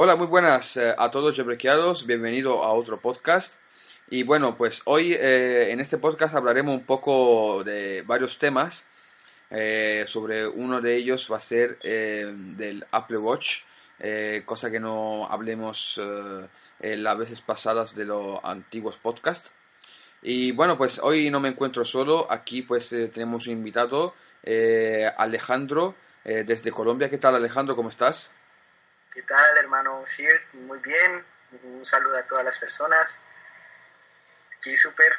Hola, muy buenas eh, a todos yebrequeados, bienvenido a otro podcast. Y bueno, pues hoy eh, en este podcast hablaremos un poco de varios temas. Eh, sobre uno de ellos va a ser del Apple Watch, cosa que no hablemos las veces pasadas de los antiguos podcasts. Y bueno, pues hoy no me encuentro solo, aquí pues tenemos un invitado, Alejandro, desde Colombia. ¿Qué tal Alejandro? ¿Cómo estás? ¿Qué tal, hermano Sir? Muy bien. Un saludo a todas las personas. Aquí súper,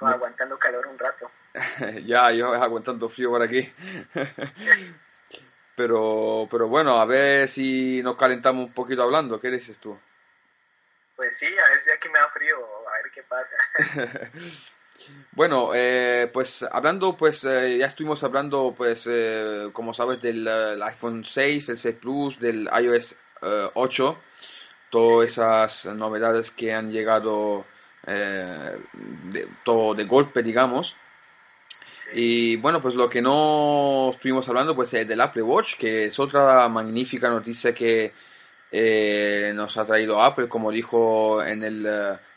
aguantando calor un rato. ya, yo aguantando frío por aquí. pero, pero bueno, a ver si nos calentamos un poquito hablando. ¿Qué dices tú? Pues sí, a ver si aquí me da frío, a ver qué pasa. Bueno, eh, pues hablando, pues eh, ya estuvimos hablando, pues eh, como sabes, del iPhone 6, el 6 Plus, del iOS 8, todas esas novedades que han llegado de, todo de golpe, digamos. Y bueno, pues lo que no estuvimos hablando, pues es del Apple Watch, que es otra magnífica noticia que nos ha traído Apple, como dijo en el,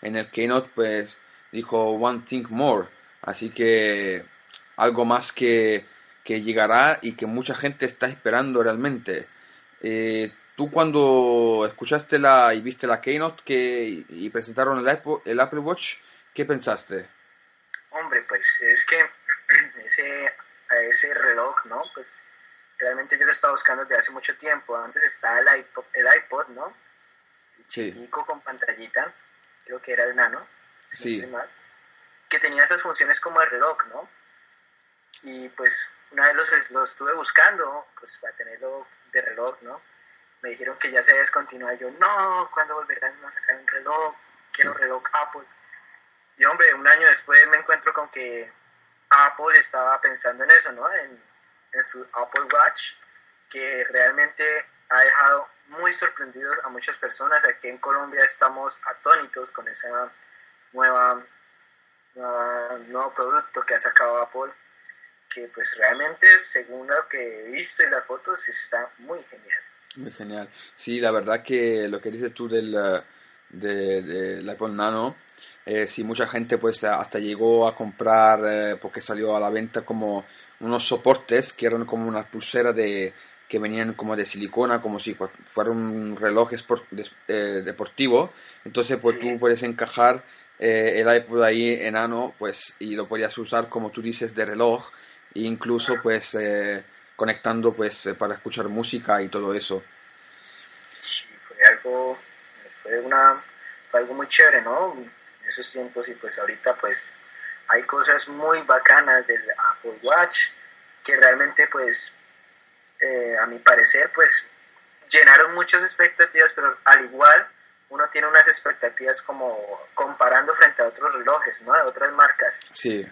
en el Keynote, pues dijo One Thing More. Así que algo más que, que llegará y que mucha gente está esperando realmente. Eh, tú cuando escuchaste la y viste la Keynote que, y presentaron el Apple, el Apple Watch, ¿qué pensaste? Hombre, pues es que ese, ese reloj, ¿no? Pues realmente yo lo estaba buscando desde hace mucho tiempo. Antes estaba el iPod, el iPod ¿no? El con pantallita, creo que era el nano sí. que tenía esas funciones como el reloj, ¿no? Y pues una vez los, los estuve buscando, pues para tenerlo de reloj, ¿no? Me dijeron que ya se descontinúa. Yo, no, ¿cuándo volverán a sacar un reloj? Quiero reloj Apple. Y hombre, un año después me encuentro con que Apple estaba pensando en eso, ¿no? En, en su Apple Watch, que realmente ha dejado muy sorprendidos a muchas personas. Aquí en Colombia estamos atónitos con esa nueva, nuevo producto que ha sacado Apple, que pues realmente según lo que he visto en las fotos está muy genial. Muy genial. Sí, la verdad que lo que dices tú del, de, Apple Nano, eh, sí, mucha gente pues hasta llegó a comprar, eh, porque salió a la venta como unos soportes que eran como una pulsera de que venían como de silicona, como si fuera un reloj eh, deportivo. Entonces, pues tú puedes encajar eh, el iPod ahí enano, pues, y lo podías usar como tú dices de reloj, e incluso pues eh, conectando pues eh, para escuchar música y todo eso. Sí, fue algo, fue una, fue algo muy chévere, ¿no? En esos tiempos y pues ahorita pues hay cosas muy bacanas del Apple Watch que realmente pues a mi parecer pues llenaron muchas expectativas, pero al igual uno tiene unas expectativas como comparando frente a otros relojes, ¿no? De otras marcas. Sí.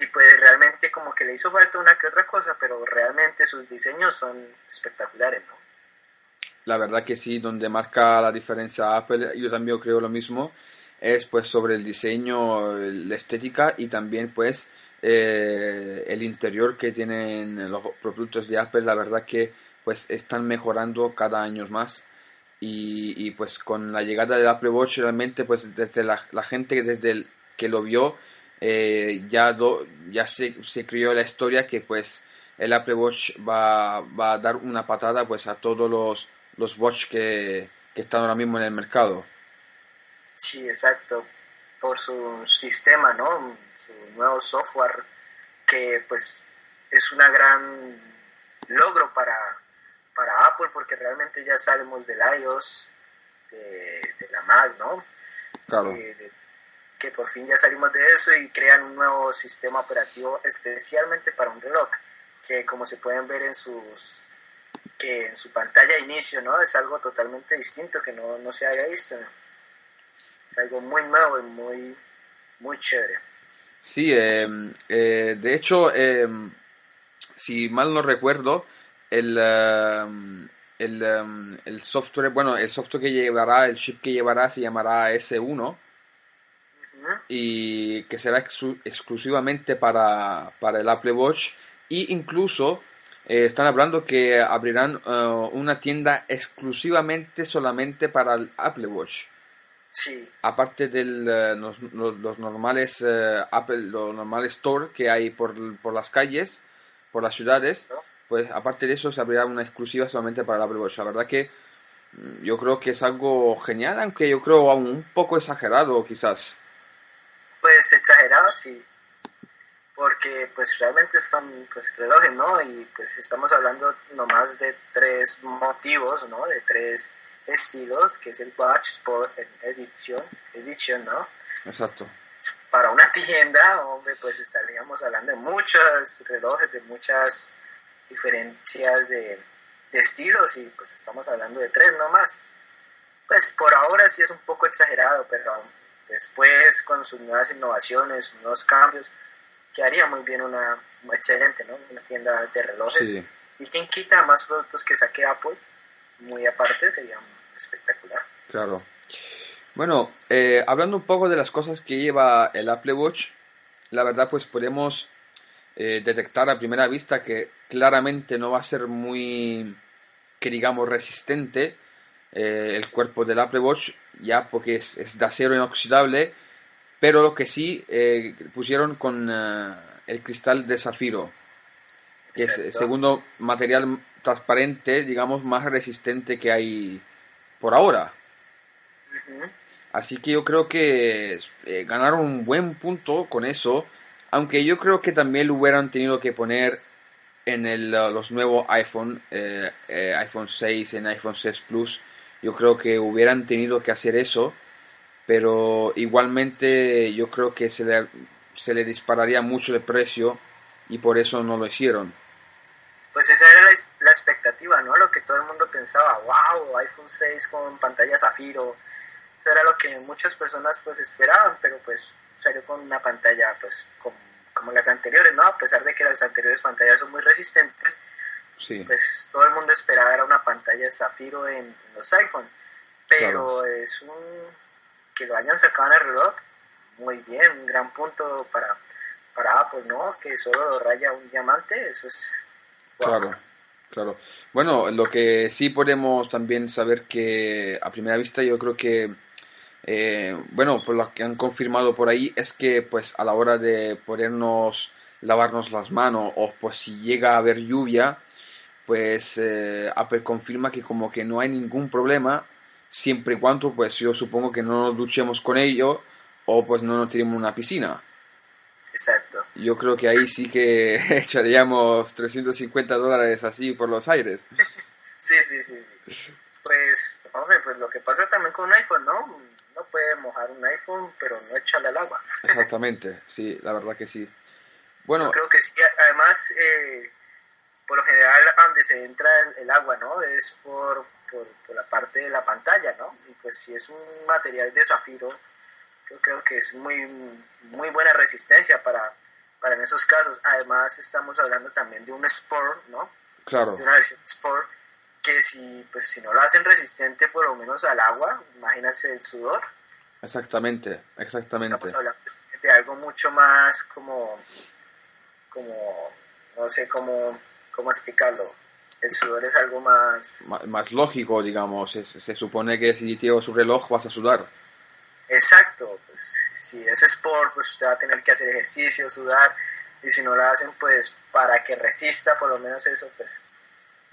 Y pues realmente como que le hizo falta una que otra cosa, pero realmente sus diseños son espectaculares, ¿no? La verdad que sí, donde marca la diferencia Apple, yo también creo lo mismo, es pues sobre el diseño, la estética y también pues eh, el interior que tienen los productos de Apple, la verdad que pues están mejorando cada año más y, pues con la llegada del Apple Watch realmente pues desde la, la gente desde el, que lo vio eh, ya ya se, se crió la historia que pues el Apple Watch va, va a dar una patada pues a todos los, los watch que, que están ahora mismo en el mercado. Sí, exacto. Por su sistema, ¿no? Su nuevo software que pues es una gran logro para, para Apple porque realmente ya salimos del iOS, de, la Mac, ¿no? Claro. Que por fin ya salimos de eso y crean un nuevo sistema operativo especialmente para un reloj, que como se pueden ver en sus que en su pantalla de inicio, ¿no? Es algo totalmente distinto que no, no se haya visto. Es algo muy nuevo y muy, muy chévere. Sí, em, eh, de hecho, em, si mal no recuerdo, el, em, el, el, software, bueno, el software que llevará, el chip que llevará se llamará S1 y que será exclusivamente para, para el Apple Watch y incluso eh, están hablando que abrirán eh, una tienda exclusivamente solamente para el Apple Watch. Sí. Aparte de eh, los, los, normales Apple, los normales store que hay por, por, las calles, por las ciudades, pues aparte de eso se abrirá una exclusiva solamente para el Apple Watch. La verdad que mm, yo creo que es algo genial, aunque yo creo un poco exagerado quizás. Pues exagerado sí, porque pues realmente son pues relojes, ¿no? Y pues estamos hablando nomás de tres motivos, ¿no? De tres estilos, que es el Watch Sport Edition, edition ¿no? Exacto. Para una tienda, hombre, pues estaríamos hablando de muchos relojes, de muchas diferencias de, de estilos y pues estamos hablando de tres nomás. Pues por ahora sí es un poco exagerado, pero después con sus nuevas innovaciones, nuevos cambios, quedaría muy bien una, excelente, ¿no? Una tienda de relojes. Y quien quita más productos que saque Apple, muy aparte, sería espectacular. Claro. Bueno, eh, hablando un poco de las cosas que lleva el Apple Watch, la verdad pues podemos eh, detectar a primera vista que claramente no va a ser muy, que digamos, resistente eh, el cuerpo del Apple Watch, ya porque es, es de acero inoxidable pero lo que sí eh, pusieron con eh, el cristal de zafiro, que es el segundo material transparente, digamos, más resistente que hay por ahora. Así que yo creo que eh, ganaron un buen punto con eso, aunque yo creo que también lo hubieran tenido que poner en el, los nuevos iPhone, iPhone 6, en iPhone 6 Plus, yo creo que hubieran tenido que hacer eso pero igualmente yo creo que se le, se le dispararía mucho el precio y por eso no lo hicieron. Pues esa era la, expectativa, ¿no? Lo que todo el mundo pensaba, wow, iPhone 6 con pantalla zafiro, eso era lo que muchas personas pues esperaban, pero pues salió con una pantalla pues como, como las anteriores, ¿no? A pesar de que las anteriores pantallas son muy resistentes, sí. pues todo el mundo esperaba era una pantalla zafiro en, los iPhone, pero es un que lo hayan sacado en el reloj, muy bien, un gran punto para, para Apple, ¿no? Que solo raya un diamante, eso es... Claro, claro. Bueno, lo que sí podemos también saber que a primera vista yo creo que, eh, bueno, por lo que han confirmado por ahí es que pues a la hora de podernos lavarnos las manos o pues si llega a haber lluvia, pues eh, Apple confirma que como que no hay ningún problema siempre y cuando pues yo supongo que no nos duchemos con ello o pues no nos tiremos una piscina. Exacto. Yo creo que ahí sí que echaríamos 350 dólares así por los aires. sí, sí, sí, Pues, hombre, pues lo que pasa también con un iPhone, ¿no? No puede mojar un iPhone, pero no echarle al agua. Exactamente, sí, la verdad que sí. Bueno, Yo creo que sí, además, eh, por lo general, donde se entra el agua, ¿no? Es por por, la parte de la pantalla, ¿no? Y pues si es un material de zafiro, yo creo que es muy, muy buena resistencia para, para en esos casos. Además estamos hablando también de un Sport, ¿no? Claro. De una versión Sport que si, pues, si no lo hacen resistente por lo menos al agua, imagínense el sudor. Exactamente, exactamente. Estamos hablando de algo mucho más como, como no sé cómo, cómo explicarlo, el sudor es algo más... más, lógico, digamos. Se, supone que si tienes su reloj vas a sudar. Exacto. Pues, si es sport, pues usted va a tener que hacer ejercicio, sudar. Y si no lo hacen, pues para que resista por lo menos eso, pues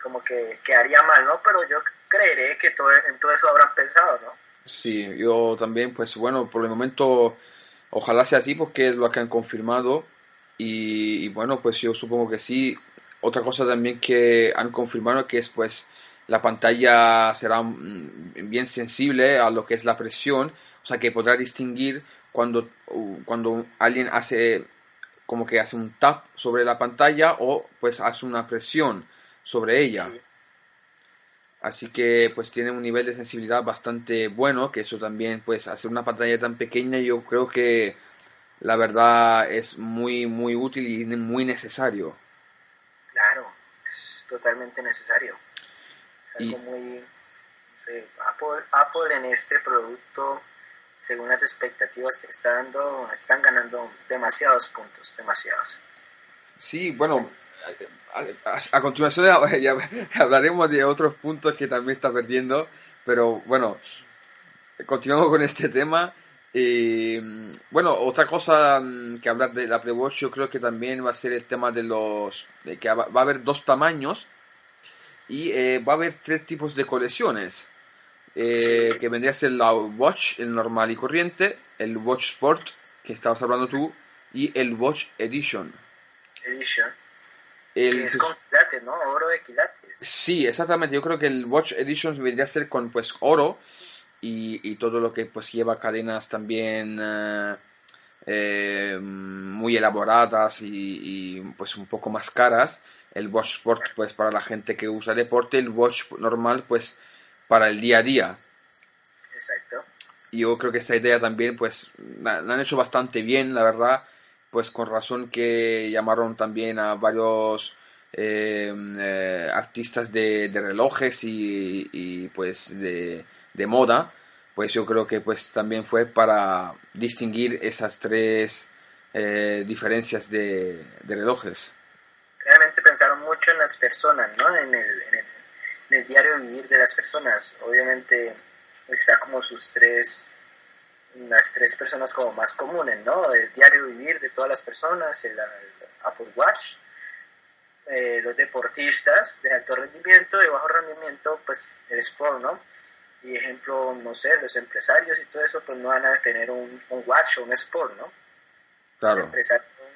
como que quedaría mal, ¿no? Pero yo creeré que todo, en todo eso habrán pensado, ¿no? Sí, yo también, pues bueno, por el momento ojalá sea así porque es lo que han confirmado y, y, bueno, pues yo supongo que sí, otra cosa también que han confirmado que es pues la pantalla será mm, bien sensible a lo que es la presión, o sea que podrá distinguir cuando, cuando alguien hace como que hace un tap sobre la pantalla o pues hace una presión sobre ella. Así que pues tiene un nivel de sensibilidad bastante bueno, que eso también pues hacer una pantalla tan pequeña yo creo que la verdad es muy muy útil y muy necesario. Es totalmente necesario. algo muy Apple, Apple en este producto según las expectativas que está dando, están ganando demasiados puntos, demasiados. Sí, bueno, a, continuación ya hablaremos de otros puntos que también está perdiendo, pero bueno, continuamos con este tema. Bueno, otra cosa mm, que hablar de la Apple Watch yo creo que también va a ser el tema de los... de que va, a haber dos tamaños y eh, va a haber tres tipos de colecciones. Eh, que vendría a ser la Watch, el normal y corriente, el Watch Sport, que estabas hablando tú, y el Watch Edition. Edition. El, es con quilates, ¿no? Oro de quilates. Sí, exactamente. Yo creo que el Watch Edition vendría a ser con pues oro y, y todo lo que pues lleva cadenas también eh, eh, muy elaboradas y, y, pues un poco más caras. El Watch Sport pues para la gente que usa deporte, el Watch normal pues para el día a día. Exacto. Y yo creo que esta idea también pues la han hecho bastante bien, la verdad pues con razón que llamaron también a varios eh, eh, artistas de, relojes y, pues de, moda pues yo creo que pues también fue para distinguir esas tres eh, diferencias de, relojes realmente pensaron mucho en las personas no en el, en el diario vivir de las personas obviamente está como sus tres las tres personas como más comunes, ¿no? El diario vivir de todas las personas, el, Apple Watch, eh, los deportistas de alto rendimiento, de bajo rendimiento, pues el sport, ¿no? Y ejemplo, no sé, los empresarios y todo eso, pues no van a tener un, watch o un sport, ¿no? Claro.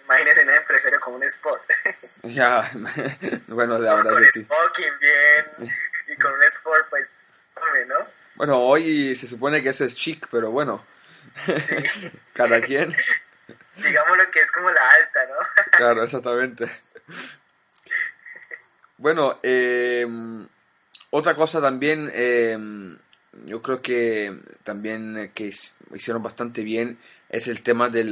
Imagínense un empresario como un sport. Ya, bueno, la verdad con smoking bien y con un sport, pues, hombre, ¿no? Bueno, hoy se supone que eso es chic, pero bueno. Sí. Cada quien. Digamos lo que es como la alta, ¿no? claro, exactamente. Bueno, eh, otra cosa también, eh, yo creo que también que hicieron bastante bien es el tema de,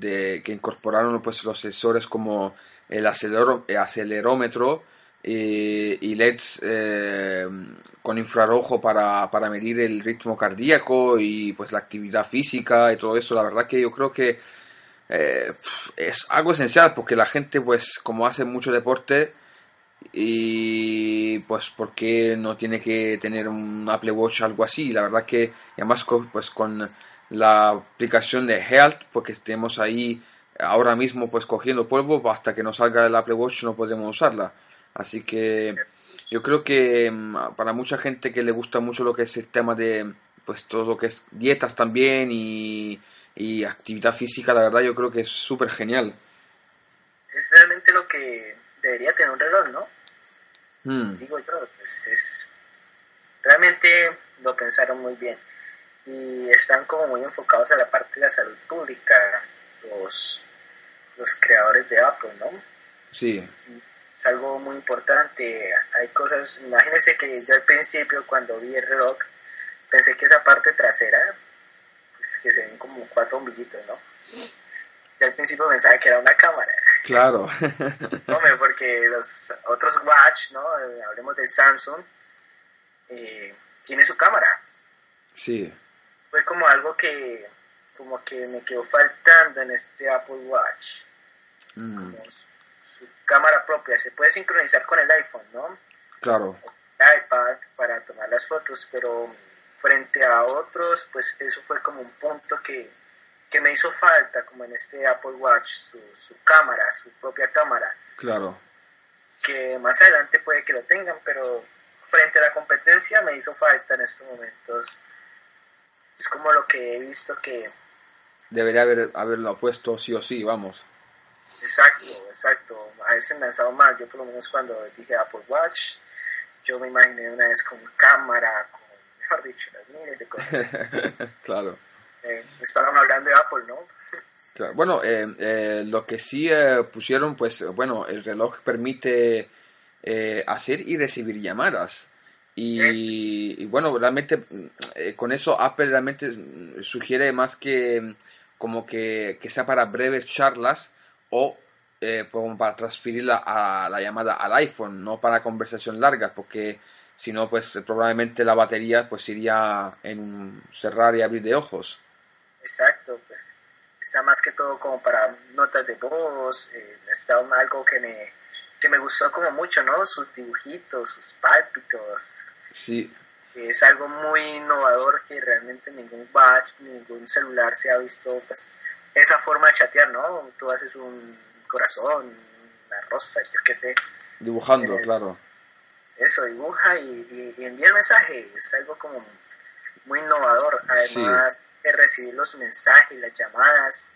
de que incorporaron pues los sensores como el acelerómetro eh, y LEDs eh, con infrarrojo para, para, medir el ritmo cardíaco y pues la actividad física y todo eso. La verdad que yo creo que eh, es algo esencial porque la gente pues como hace mucho deporte y pues porque no tiene que tener un Apple Watch o algo así. La verdad que además pues con la aplicación de Health porque tenemos ahí ahora mismo pues cogiendo polvo hasta que nos salga el Apple Watch no podemos usarla Así que yo creo que mm, para mucha gente que le gusta mucho lo que es el tema de pues todo lo que es dietas también y, actividad física, la verdad yo creo que es súper genial. Es realmente lo que debería tener un reloj, ¿no? Hmm. Digo yo, pues es... Realmente lo pensaron muy bien y están como muy enfocados a la parte de la salud pública, los, los creadores de Apple, ¿no? Sí algo muy importante. Hay cosas, imagínense que yo al principio cuando vi el reloj pensé que esa parte trasera, pues que se ven como cuatro ombliguitos, ¿no? Yo al principio pensaba que era una cámara. Claro. Hombre, porque los otros watch, ¿no? Hablemos del Samsung, eh, tiene su cámara. Sí. Fue como algo que, como que me quedó faltando en este Apple Watch. Mm cámara propia, se puede sincronizar con el iPhone, ¿no? Claro. El iPad para tomar las fotos, pero frente a otros, pues eso fue como un punto que, que me hizo falta, como en este Apple Watch, su, su cámara, su propia cámara. Claro. Que más adelante puede que lo tengan, pero frente a la competencia me hizo falta en estos momentos. Es como lo que he visto que... Debería haber, haberlo puesto sí o sí, vamos. Exacto, exacto. Haberse lanzado más. Yo por lo menos cuando dije Apple Watch, yo me imaginé una vez con cámara, con, mejor dicho, las miles de cosas. claro. Eh, estaban hablando de Apple, ¿no? Claro. Bueno, eh, eh, lo que sí eh, pusieron, pues, bueno, el reloj permite hacer y recibir llamadas. Y, bueno, realmente con eso Apple realmente sugiere más que como que, que sea para breves charlas o eh, como para transferirla a la llamada al iPhone, no para conversación largas, porque si no, pues probablemente la batería pues iría en un cerrar y abrir de ojos. Exacto, pues está más que todo como para notas de voz, eh, está algo que me, que me gustó como mucho, ¿no? Sus dibujitos, sus pálpitos. Sí. Es algo muy innovador que realmente ningún batch, ningún celular se ha visto, pues, esa forma de chatear, ¿no? Tú haces un corazón, una rosa, yo qué sé. Dibujando, eh, claro. Eso, dibuja y, envía el mensaje, es algo como muy innovador. Además de recibir los mensajes, las llamadas,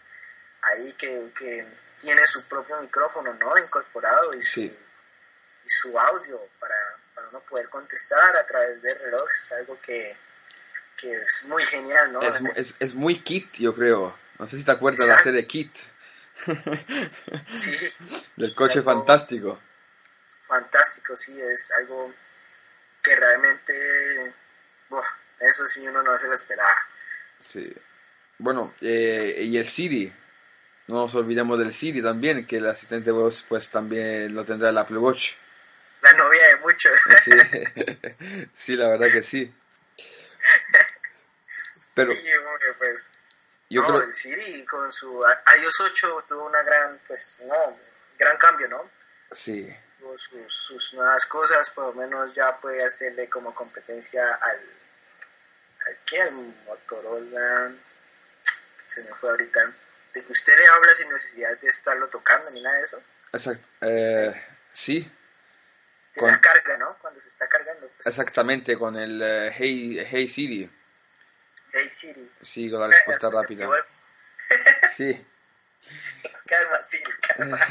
ahí que, que tiene su propio micrófono, ¿no? Incorporado y su, y su audio para, para uno poder contestar a través del reloj, es algo que, que es muy genial, ¿no? Es, es, es, muy Kit, yo creo. No sé si te acuerdas de la serie Kit. sí. Del coche fantástico. Fantástico, sí, es algo que realmente, eso sí uno no se lo esperaba. Sí. Bueno, eh, y el Siri, no nos olvidemos del Siri también, que el asistente de voz pues también lo tendrá el Apple Watch. La novia de muchos. Sí, sí la verdad que sí. Pero, sí, pues, yo creo... el Siri con su iOS 8 tuvo una gran, pues, no, gran cambio, ¿no? Sí. Sus, sus nuevas cosas, por lo menos ya puede hacerle como competencia al, al ¿qué? Al Motorola, se me fue ahorita, de que usted le habla sin necesidad de estarlo tocando ni nada de eso. Exacto, eh, sí. con... la carga, ¿no? Cuando se está cargando. Pues... Exactamente, con el uh, hey, hey Siri. Hey Siri. Sí, con la respuesta rápida. Sí. Calma, Siri, calma.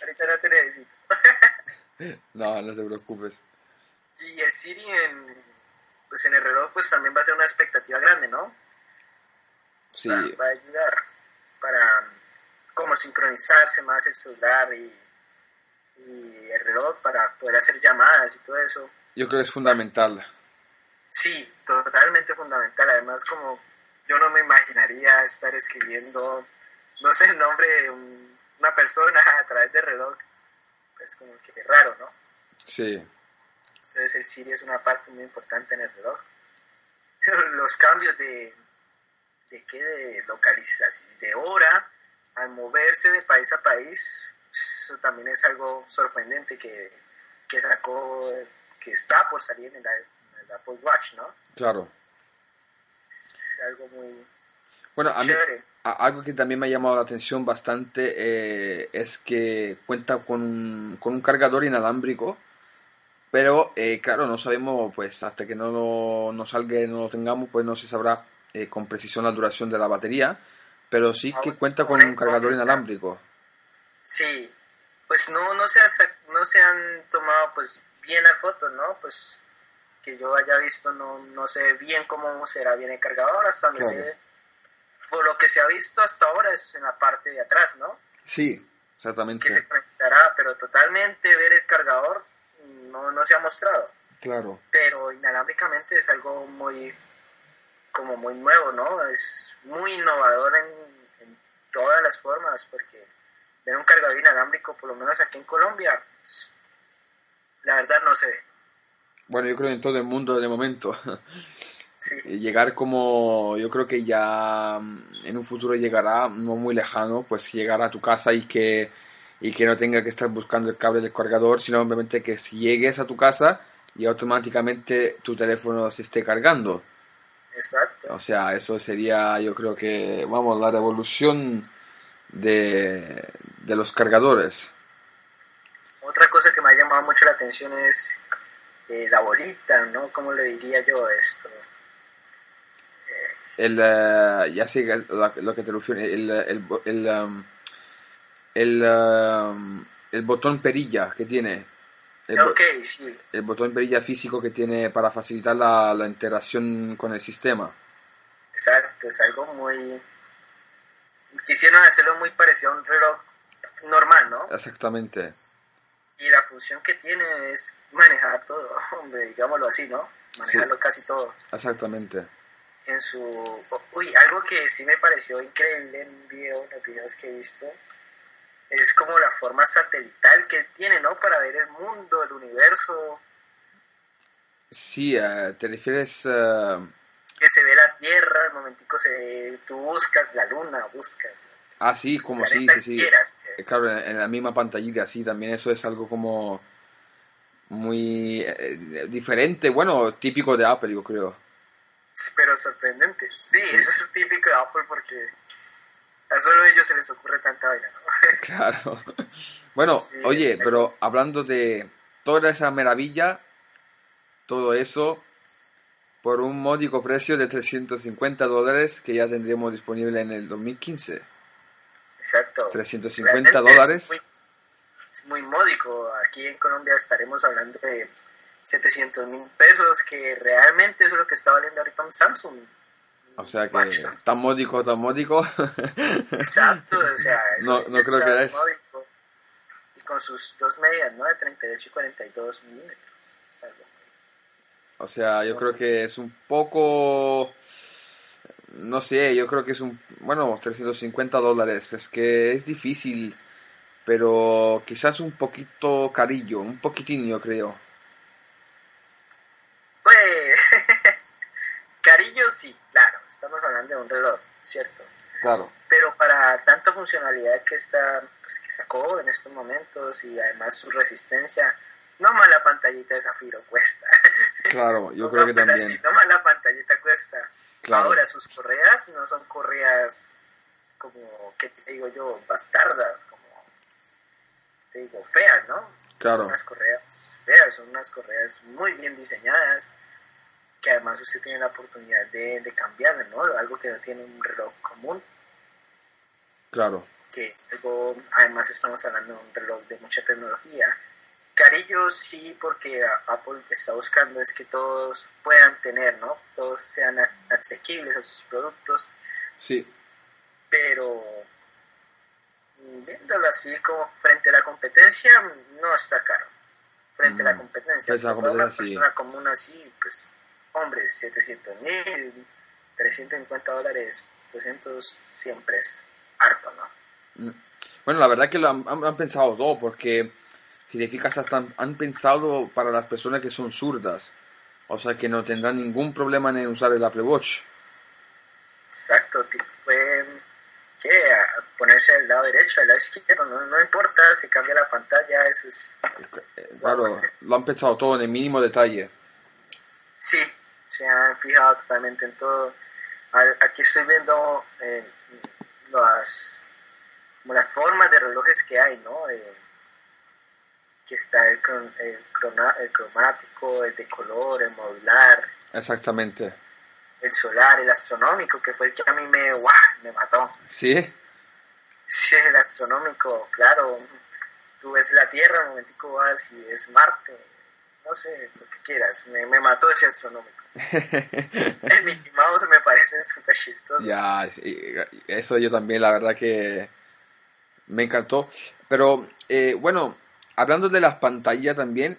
Ahorita no te necesito. no, no te preocupes. Y el Siri en, pues en el reloj pues también va a ser una expectativa grande, ¿no? Sí. Va, va a ayudar para como sincronizarse más el celular y, y el reloj para poder hacer llamadas y todo eso. Yo creo que es fundamental. Sí, totalmente fundamental. Además, como yo no me imaginaría estar escribiendo, no sé, el nombre de una persona a través del reloj. Es como que raro, ¿no? Sí. Entonces el Siri es una parte muy importante en el reloj. Los cambios de, de qué, de localización, de hora, al moverse de país a país, eso también es algo sorprendente que, que sacó, que está por salir en la Apple Watch, ¿no? Claro. algo muy bueno, a mí, algo que también me ha llamado la atención bastante eh, es que cuenta con con un cargador inalámbrico, pero eh, claro, no sabemos, pues hasta que no lo, no salga no lo tengamos, pues no se sabrá eh, con precisión la duración de la batería, pero sí que cuenta con un cargador inalámbrico. Sí, pues no, no, se, no se han tomado pues bien las fotos, ¿no? Pues que yo haya visto, no, no sé bien cómo será bien el cargador, hasta donde se, por lo que se ha visto hasta ahora es en la parte de atrás, ¿no? Sí, exactamente. Que se conectará, pero totalmente ver el cargador no, no se ha mostrado. Claro. Pero inalámbricamente es algo muy, como muy nuevo, ¿no? Es muy innovador en, en todas las formas, porque ver un cargador inalámbrico, por lo menos aquí en Colombia, la verdad no se ve bueno, yo creo en todo el mundo de momento. Llegar como, yo creo que ya mm, en un futuro llegará, no muy lejano, pues llegar a tu casa y que, y que no tenga que estar buscando el cable del cargador, sino simplemente que si llegues a tu casa y automáticamente tu teléfono se esté cargando. Exacto. O sea, eso sería, yo creo que, vamos, la revolución de, de los cargadores. Otra cosa que me ha llamado mucho la atención es eh, la bolita, ¿no? ¿Cómo le diría yo esto? El, uh, ya sé lo, que te refiero, el, el, el, um, el, um, el, botón perilla que tiene. El, okay, sí. el botón perilla físico que tiene para facilitar la, la interacción con el sistema. Exacto, es algo muy... Quisieron hacerlo muy parecido a un reloj normal, ¿no? Exactamente y la función que tiene es manejar todo, hombre, digámoslo así, ¿no? Manejarlo casi todo. Exactamente. En su... Uy, algo que sí me pareció increíble en video, los videos que he visto, es como la forma satelital que tiene, ¿no? Para ver el mundo, el universo. Sí, uh, te refieres... Uh... Que se ve la Tierra, el momentico se, tú buscas la Luna, buscas Ah, sí, como sí, sí, sí. Claro, en la misma pantallita, sí, también eso es algo como muy eh, diferente, bueno, típico de Apple, yo creo. Pero sorprendente, sí, eso es típico de Apple porque a solo ellos se les ocurre tanta vaina, ¿no? Claro. Bueno, oye, pero hablando de toda esa maravilla, todo eso, por un módico precio de 350 dólares que ya tendremos disponible en el 2015. Exacto. 350 dólares. Es muy, módico. Aquí en Colombia estaremos hablando de 700 mil pesos, que realmente es lo que está valiendo ahorita un Samsung. O sea que tan módico, tan módico. Exacto, o sea, no, no creo que es. Módico. Y con sus dos medias, ¿no? De 38 y 42 milímetros. O sea, yo creo que es un poco no sé, yo creo que es un, bueno, 350 dólares, es que es difícil, pero quizás un poquito carillo, un poquitín yo creo. Pues, carillo sí, estamos hablando de un reloj, ¿cierto? Claro. Pero para tanta funcionalidad que está, pues, que sacó en estos momentos y además su resistencia, no más la pantallita de zafiro cuesta. Claro, yo creo que también. no más la pantallita cuesta. Ahora, sus correas no son correas como, ¿qué te digo yo? Bastardas, como, te digo, feas, ¿no? Claro. Son unas correas feas, son unas correas muy bien diseñadas, que además usted tiene la oportunidad de, de cambiarlas, ¿no? Algo que no tiene un reloj común. Claro. Que es algo, además estamos hablando de un reloj de mucha tecnología Carillo sí, porque Apple está buscando es que todos puedan tener, ¿no? Todos sean asequibles a sus productos. Sí. Pero viéndolo así como frente a la competencia, no está caro. Frente a la mm, competencia, pues una persona común así, pues, hombre, 700 mil, 350 dólares, 200 siempre es harto, ¿no? Mm. Bueno, la verdad que lo han, han pensado todo, porque si te fijas, hasta han pensado para las personas que son zurdas. O sea que no tendrán ningún problema en usar el Apple Watch. Exacto, pueden ¿qué? ponerse al lado derecho, al lado izquierdo, no, no importa si cambia la pantalla, eso es... Claro, lo han pensado todo en el mínimo detalle. Sí, se han fijado totalmente en todo. Aquí estoy viendo eh, las, las formas de relojes que hay, ¿no? Eh, que está el, el, cromático, el de color, el modular. Exactamente. El solar, el astronómico, que fue el que a mí me, me mató. ¿Sí? Sí, el astronómico, claro. Tú ves la Tierra, un momentico vas y es Marte. No sé, lo que quieras. Me, me mató ese astronómico. El Mickey Mouse me parece súper chistoso. Ya, eso yo también, la verdad que me encantó. Pero, eh, bueno, hablando de las pantallas también,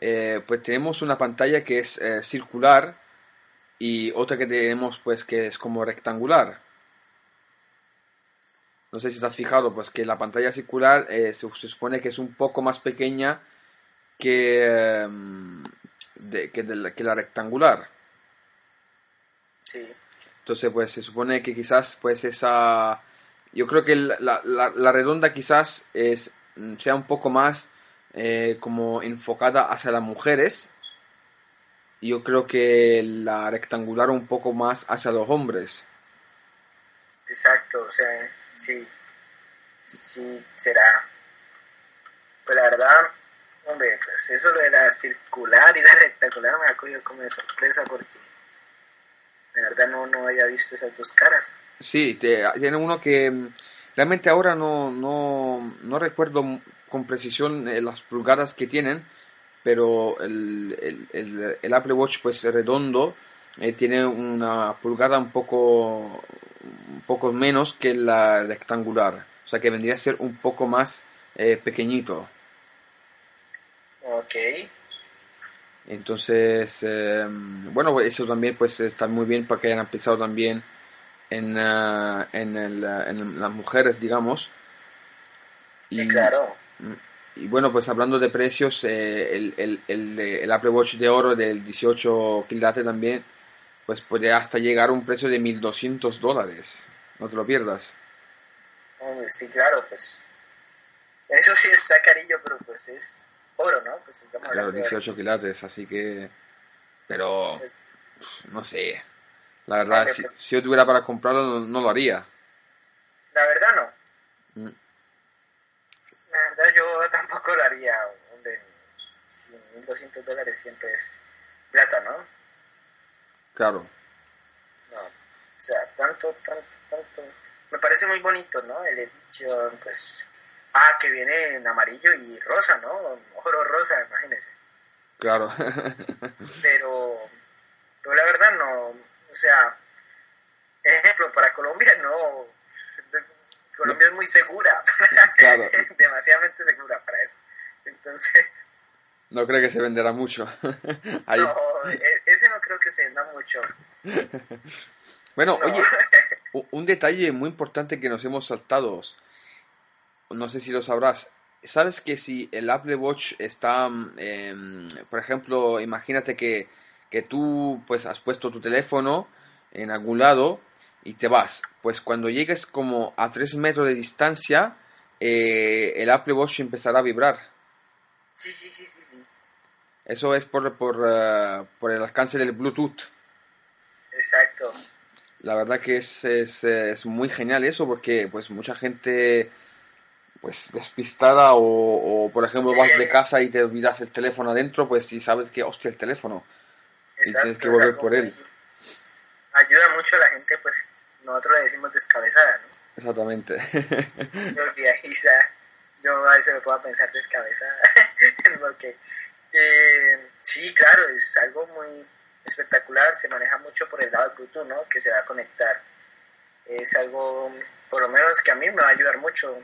eh, pues tenemos una pantalla que es eh, circular y otra que tenemos pues que es como rectangular. No sé si has fijado, pues que la pantalla circular eh, se, supone que es un poco más pequeña que, em, que, la, que, la, rectangular. Sí. Entonces, pues se supone que quizás pues esa... Yo creo que la, la, la redonda quizás es Mm, sea un poco más eh, como enfocada hacia las mujeres. Y yo creo que la rectangular un poco más hacia los hombres. Exacto, o sea, sí, sí será. Pues la verdad, hombre, pues eso de la circular y la rectangular me ha cogido como de sorpresa porque la verdad no, no había visto esas dos caras. Sí, tiene uno que mm, Realmente ahora no, no, no recuerdo con precisión eh, las pulgadas que tienen, pero el, el, el, Apple Watch pues redondo eh, tiene una pulgada un poco, un menos que la rectangular, o sea que vendría a ser un poco más eh, pequeñito. Ok. Entonces, eh, bueno, eso también pues está muy bien para que hayan pensado también en, uh, en, el, en, las mujeres, digamos. Y, claro. Y bueno, pues hablando de precios, eh, el, el, el, el, Apple Watch de oro del 18 quilates también, pues puede hasta llegar a un precio de 1.200 dólares. No te lo pierdas. Sí, claro, pues. Eso sí es carillo, pero pues es oro, ¿no? Pues claro, 18 quilates, así que... Pero... No sé. La verdad, si, pues si, yo tuviera para comprarlo, no, lo haría. La verdad, no. Mm. La verdad, yo tampoco lo haría. Hombre, 1.200 dólares siempre es plata, ¿no? Claro. No, o sea, tanto, tanto, tanto. Me parece muy bonito, ¿no? El edición, pues. Ah, que viene en amarillo y rosa, ¿no? Oro rosa, imagínese. Claro. pero, pero la verdad no o sea, ejemplo, para Colombia no. Colombia es muy segura. Claro. Demasiadamente segura para eso. Entonces. No creo que se venderá mucho. No, e, ese no creo que se venda mucho. bueno, oye, un detalle muy importante que nos hemos saltado. No sé si lo sabrás. ¿Sabes que si el Apple Watch está, eh, por ejemplo, imagínate que que tú pues has puesto tu teléfono en algún lado y te vas. Pues cuando llegues como a 3 metros de distancia, eh, el Apple Watch empezará a vibrar. Sí, sí, sí, sí. Eso es por, por, eh, por el alcance del Bluetooth. Exacto. La verdad que es, es, es, muy genial eso porque pues mucha gente pues despistada o, por ejemplo vas de casa y te olvidas el teléfono adentro, pues si sabes que hostia el teléfono Exacto, tienes que volver por él. Ayuda mucho a la gente, pues nosotros le decimos descabezada, ¿no? Exactamente. yo a veces me puedo pensar descabezada, porque eh, sí, claro, es algo muy espectacular, se maneja mucho por el lado del Bluetooth, ¿no? Que se va a conectar. Es algo, por lo menos que a mí me va a ayudar mucho.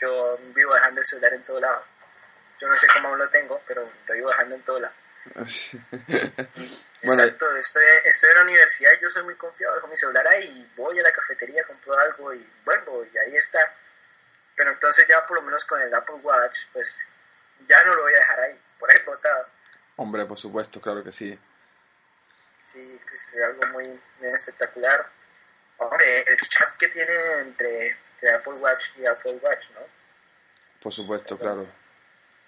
Yo vivo dejando el celular en todo lado. Yo no sé cómo aún lo tengo, pero lo vivo dejando en todo lado. Exacto, estoy, estoy, en la universidad y yo soy muy confiado, dejo mi celular ahí, voy a la cafetería, compro algo y vuelvo y ahí está. Pero entonces ya por lo menos con el Apple Watch, pues ya no lo voy a dejar ahí, por ahí botado. Hombre, por supuesto, claro que sí. Sí, pues es algo muy, espectacular. Hombre, el chat que tiene entre, Apple Watch y Apple Watch, ¿no? Por supuesto, claro.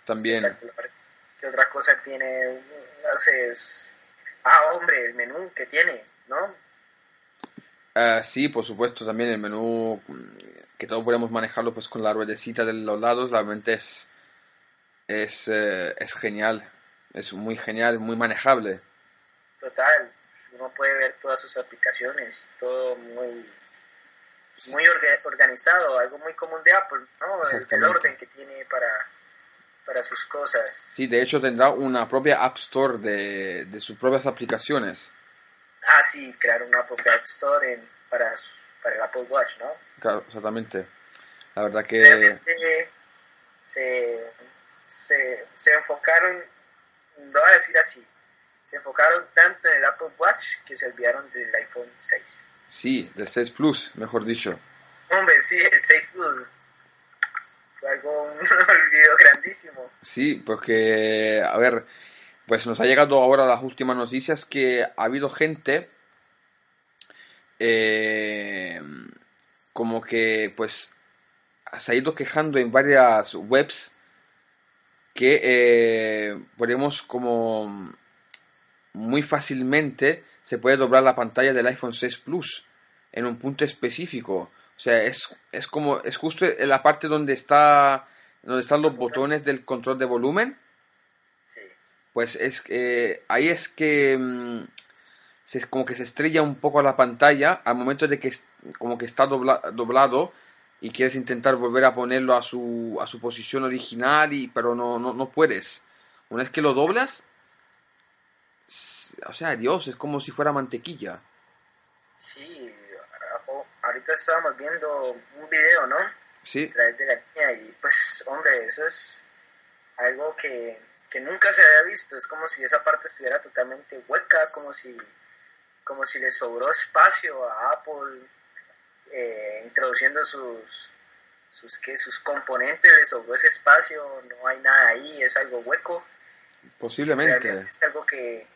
También. ¿Qué otra cosa tiene? No sé, Ah, hombre, el menú que tiene, ¿no? Uh, sí, por supuesto, también el menú que todos podemos manejarlo pues con la ruedecita de los lados, realmente es es, eh, es genial, es muy genial, muy manejable. Total, uno puede ver todas sus aplicaciones, todo muy muy organizado, algo muy común de Apple, ¿no? el orden que tiene para para sus cosas. Sí, de hecho tendrá una propia App Store de, de sus propias aplicaciones. Ah, sí, crear una propia App Store para, para el Apple Watch, ¿no? Claro, exactamente. La verdad que... se, se, se enfocaron, lo voy a decir así, se enfocaron tanto en el Apple Watch que se olvidaron del iPhone 6. Sí, del 6 Plus, mejor dicho. Hombre, sí, el 6 Plus algo, un olvido grandísimo. Sí, porque, a ver, pues nos ha llegado ahora las últimas noticias que ha habido gente eh, como que pues se ha ido quejando en varias webs que eh, podemos como muy fácilmente se puede doblar la pantalla del iPhone 6 Plus en un punto específico o sea, es, es como, es justo en la parte donde está, donde están los botones del control de volumen. Sí. Pues es que ahí es que mm, se, como que se estrella un poco la pantalla al momento de que como que está doblado y quieres intentar volver a ponerlo a su, a su posición original y pero no, no, no puedes. Una vez que lo doblas, o sea, Dios, es como si fuera mantequilla. Sí, ahorita estábamos viendo un video, ¿no? Sí. A través de la línea y pues, hombre, eso es algo que que nunca se había visto. Es como si esa parte estuviera totalmente hueca, como si, como si le sobró espacio a Apple eh, introduciendo sus, sus, ¿qué? sus componentes, le sobró ese espacio, no hay nada ahí, es algo hueco. Posiblemente. es algo que,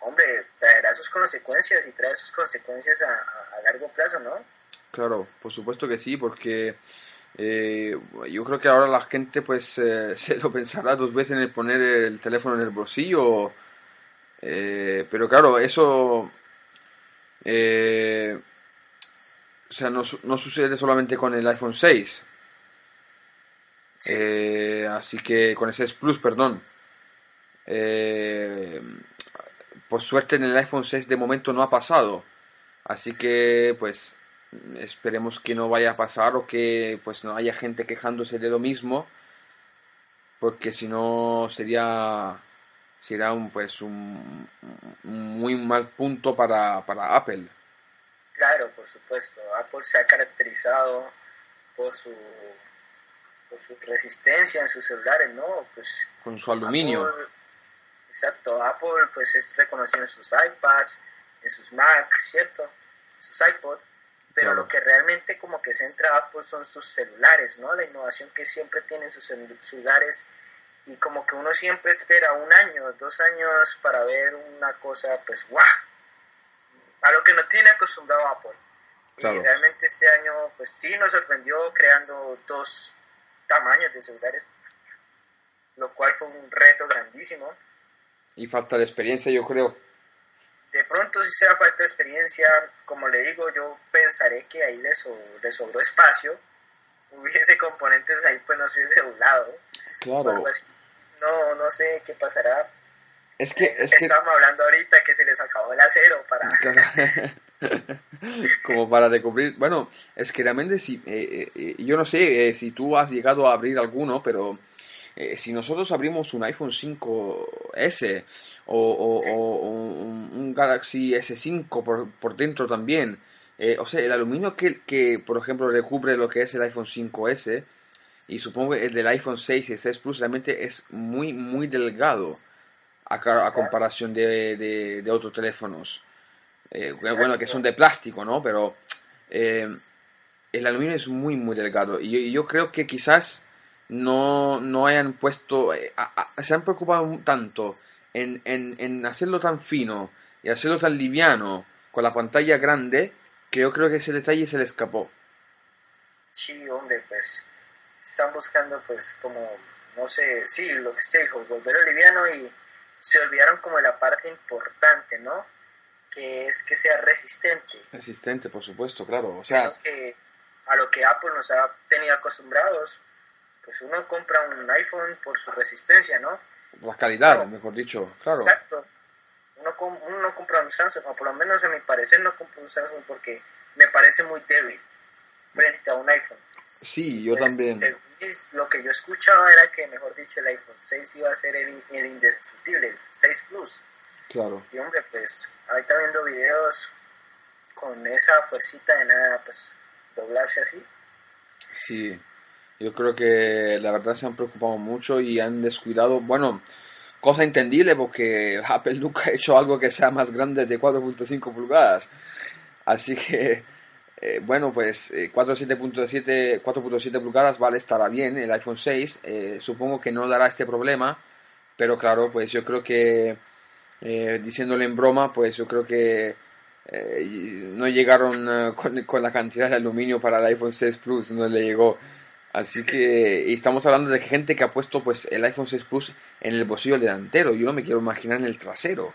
hombre, traerá sus consecuencias y trae sus consecuencias a, largo plazo, ¿no? Claro, por supuesto que sí, porque eh, yo creo que ahora la gente pues eh, se lo pensará dos veces en el poner el teléfono en el bolsillo, eh, pero claro, eso... o sea, no, no, sucede solamente con el iPhone 6. así que con ese S Plus, perdón. Eh, por suerte en el iPhone 6 de momento no ha pasado. Así que pues esperemos que no vaya a pasar o que pues no haya gente quejándose de lo mismo. Porque si no sería sería un pues un, muy mal punto para, para Apple. Claro, por supuesto. Apple se ha caracterizado por su por su resistencia en sus celulares, ¿no? Pues con su aluminio. Exacto, Apple pues es reconocido en sus iPads, en sus Mac, ¿cierto? En sus iPod, pero lo que realmente como que centra Apple son sus celulares, ¿no? La innovación que siempre tienen sus celulares y como que uno siempre espera un año, dos años para ver una cosa pues guau, a lo que no tiene acostumbrado Apple. Y realmente este año pues sí nos sorprendió creando dos tamaños de celulares, lo cual fue un reto grandísimo y falta de experiencia, yo creo. De pronto, si sea falta de experiencia, como le digo, yo pensaré que ahí le, sobró espacio, hubiese componentes ahí, pues no se hubiese doblado. Claro. No, no sé qué pasará. Es que, es Estamos hablando ahorita que se les acabó el acero para... como para recubrir. Bueno, es que realmente si, eh, eh, yo no sé eh, si tú has llegado a abrir alguno, pero eh, si nosotros abrimos un iPhone 5S o, un, Galaxy S5 por, por dentro también, eh, o sea, el aluminio que, que, por ejemplo, recubre lo que es el iPhone 5S y supongo el del iPhone 6 y 6 Plus realmente es muy, muy delgado a, a comparación de, de, otros teléfonos. Eh, bueno, que son de plástico, ¿no? Pero el aluminio es muy, muy delgado. y yo creo que quizás no, no hayan puesto, eh, se han preocupado tanto en, en, en, hacerlo tan fino y hacerlo tan liviano con la pantalla grande que yo creo que ese detalle se le escapó. Sí, hombre, pues están buscando pues como, no sé, sí, lo que usted dijo, volverlo liviano y se olvidaron como de la parte importante, ¿no? Que es que sea resistente. Resistente, por supuesto, claro. O sea, que a lo que Apple nos ha tenido acostumbrados pues uno compra un iPhone por su resistencia, ¿no? La calidad, mejor dicho, claro. Exacto. Uno, uno no compra un Samsung, o por lo menos a mi parecer no compro un Samsung porque me parece muy débil frente a un iPhone. Sí, yo también. lo que yo escuchaba era que, mejor dicho, el iPhone 6 iba a ser el, el indestructible, el 6 Plus. Claro. Y hombre, pues ahorita viendo videos con esa fuercita de nada, pues doblarse así. Sí. Yo creo que la verdad se han preocupado mucho y han descuidado, bueno, cosa entendible porque Apple nunca ha hecho algo que sea más grande de 4.5 pulgadas. Así que, eh, bueno, pues 4.7 eh, 4.7 pulgadas vale, estará bien el iPhone 6. Eh, supongo que no dará este problema, pero claro, pues yo creo que, diciéndole en broma, pues yo creo que no llegaron con, con, la cantidad de aluminio para el iPhone 6 Plus, no le llegó. Así que estamos hablando de gente que ha puesto pues el iPhone 6 Plus en el bolsillo delantero. Yo no me quiero imaginar en el trasero.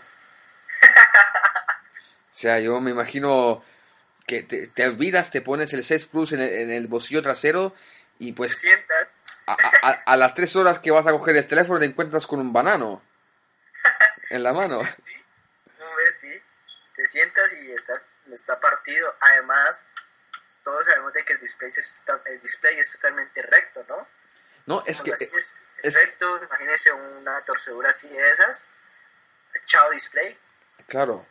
O sea, yo me imagino que te, olvidas, te pones el 6 Plus en el, bolsillo trasero y pues a, las 3 horas que vas a coger el teléfono te encuentras con un banano en la mano. Sí, sí. Te sientas y está, está partido. Además, todos sabemos de que el display es, el display es totalmente recto, ¿no? No, es que... es, recto, imagínese una torcedura así de esas, chao display. Claro,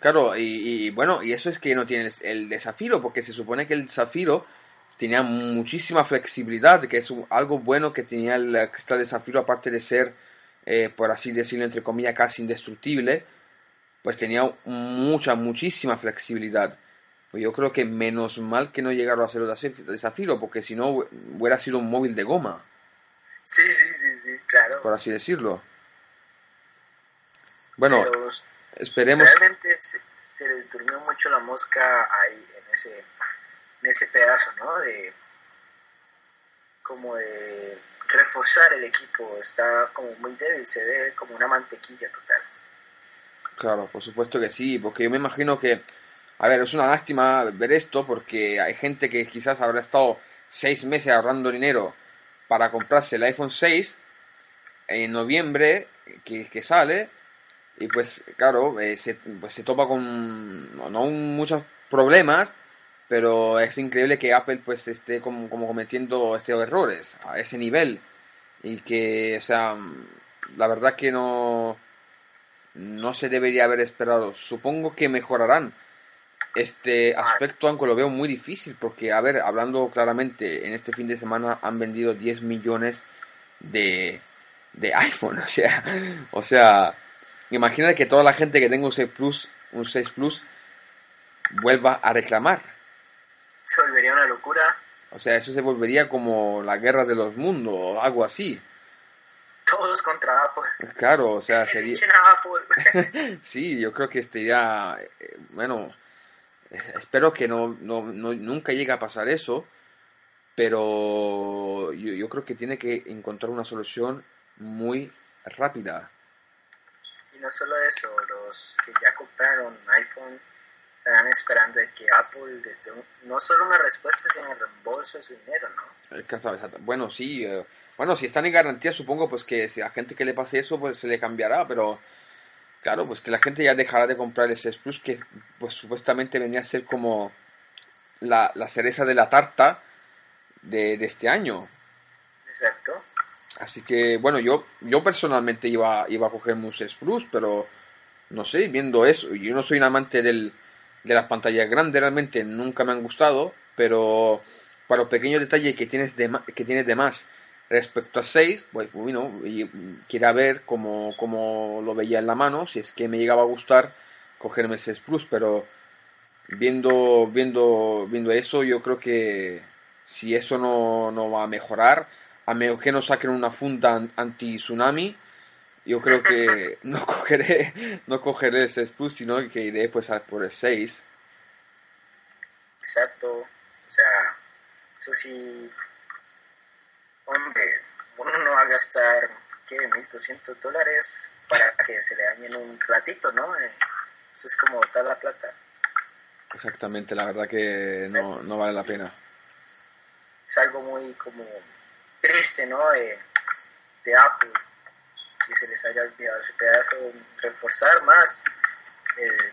claro, y, bueno, y eso es que no tiene el de zafiro, porque se supone que el zafiro tenía muchísima flexibilidad, que es algo bueno que tenía el cristal de zafiro, aparte de ser eh, por así decirlo, entre comillas, casi indestructible, pues tenía mucha, muchísima flexibilidad. Pues yo creo que menos mal que no llegaron a hacerlo de zafiro, porque si no hubiera sido un móvil de goma. Sí, sí, sí, sí, claro. Por así decirlo. Bueno, esperemos. Realmente se, le durmió mucho la mosca ahí, en ese, en ese pedazo, ¿no? De. Como de reforzar el equipo. Está como muy débil, se ve como una mantequilla total. Claro, por supuesto que sí, porque yo me imagino que a ver, es una lástima ver esto porque hay gente que quizás habrá estado seis meses ahorrando dinero para comprarse el iPhone 6 en noviembre que, sale y pues claro, eh, se, pues se topa con no, muchos problemas, pero es increíble que Apple pues esté como, como cometiendo estos errores a ese nivel y que, o sea, la verdad que no, no se debería haber esperado. Supongo que mejorarán este aspecto, aunque lo veo muy difícil, porque, a ver, hablando claramente, en este fin de semana han vendido 10 millones de, de iPhone, o sea, o sea, imagina que toda la gente que tenga un 6 Plus, un 6 Plus, vuelva a reclamar. Se volvería una locura. O sea, eso se volvería como la guerra de los mundos, o algo así. Todos contra Apple. Claro, o sea, sería... sí, yo creo que estaría, eh, bueno, espero que no, no, nunca llegue a pasar eso, pero yo, creo que tiene que encontrar una solución muy rápida. Y no solo eso, los que ya compraron iPhone están esperando que Apple desde no solo una respuesta, sino un reembolso de su dinero, ¿no? Bueno, sí, eh, bueno, si están en garantía, supongo pues que si a gente que le pase eso, pues se le cambiará, pero Claro, pues que la gente ya dejará de comprar el 6 Plus, que pues supuestamente venía a ser como la, cereza de la tarta de, este año. Exacto. Así que, bueno, yo, yo personalmente iba, iba a cogerme un 6 Plus, pero no sé, viendo eso, yo no soy un amante del, de las pantallas grandes, realmente nunca me han gustado, pero para los pequeños detalles que tienes de, que tienes de más Respecto a 6, pues bueno, quiera ver cómo, cómo, lo veía en la mano, si es que me llegaba a gustar cogerme el 6 Plus, pero viendo, viendo, viendo eso, yo creo que si eso no, no va a mejorar, a menos que no saquen una funda anti-tsunami, yo creo que no cogeré, no cogeré el 6 Plus, sino que iré pues por el 6. Exacto, o sea, eso sí hombre, uno no va a gastar, ¿qué? 1.200 dólares para que se le dañen un ratito, ¿no? Eh, eso es como botar la plata. Exactamente, la verdad que no, no vale la pena. Es algo muy como triste, ¿no? De, de Apple, que se les haya olvidado ese pedazo, reforzar más el,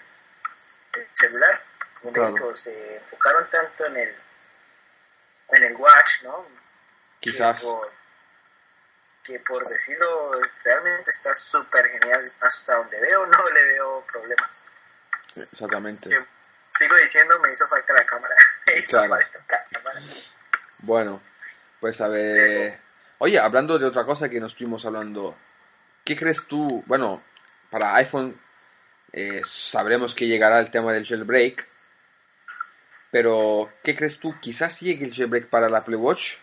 celular. Como claro. se enfocaron tanto en el, en el watch, ¿no? Quizás. Que por, decirlo, realmente está súper genial. Hasta donde veo, no le veo problema. Exactamente. sigo diciendo, me hizo falta la cámara. Bueno, pues a ver. Oye, hablando de otra cosa que nos estuvimos hablando, ¿qué crees tú? Bueno, para iPhone eh, sabremos que llegará el tema del jailbreak, pero ¿qué crees tú? Quizás llegue el jailbreak para la Apple Watch.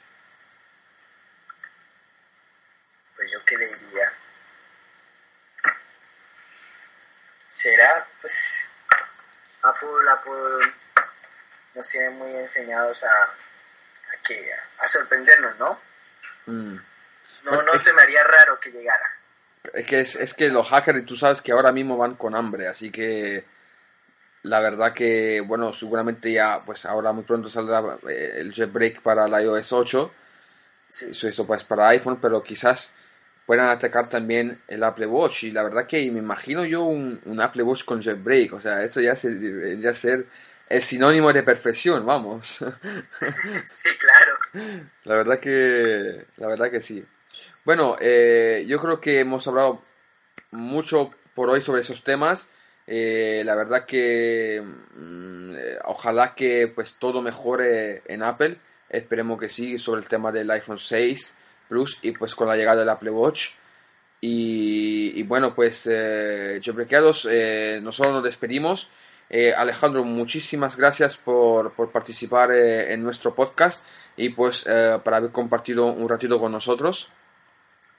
será, pues, Apple, Apple nos tiene muy enseñados a, a, que, a sorprendernos, ¿no? Mm. No, no se me haría raro que llegara. Es que, es, es que los hackers, tú sabes que ahora mismo van con hambre, así que la verdad que, bueno, seguramente ya, pues ahora muy pronto saldrá eh, el jailbreak para la iOS 8. Sí. Eso, eso pues para iPhone, pero quizás puedan atacar también el Apple Watch. Y la verdad que me imagino yo un, Apple Watch con jailbreak. O sea, esto ya debería ser el sinónimo de perfección, vamos. Sí, claro. La verdad que, la verdad que sí. Bueno, eh, yo creo que hemos hablado mucho por hoy sobre esos temas. Eh, la verdad que mm, eh, ojalá que pues todo mejore en Apple. Esperemos que sí sobre el tema del iPhone 6 Plus y pues con la llegada del Apple Watch. Y, bueno, pues eh, eh, nosotros nos despedimos. Eh, Alejandro, muchísimas gracias por, por participar eh, en nuestro podcast y pues para haber compartido un ratito con nosotros.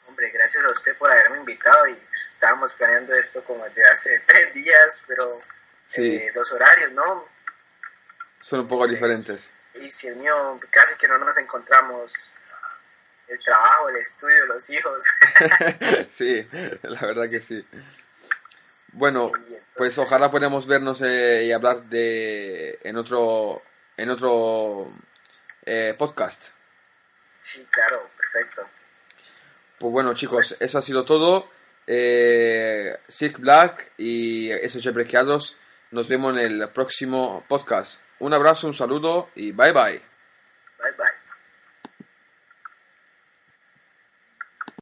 Hombre, gracias a usted por haberme invitado y pues, estábamos planeando esto como desde hace tres días, pero los horarios, ¿no? Son un poco diferentes. Y si el mío, casi que no nos encontramos el trabajo, el estudio, los hijos. sí, la verdad que sí. Bueno, pues ojalá podamos vernos eh, y hablar de en otro en otro eh, podcast. Sí, claro, perfecto. Pues bueno, chicos, eso ha sido todo. Eh, Black y esos Brequeados. Nos vemos en el próximo podcast. Un abrazo, un saludo y bye bye.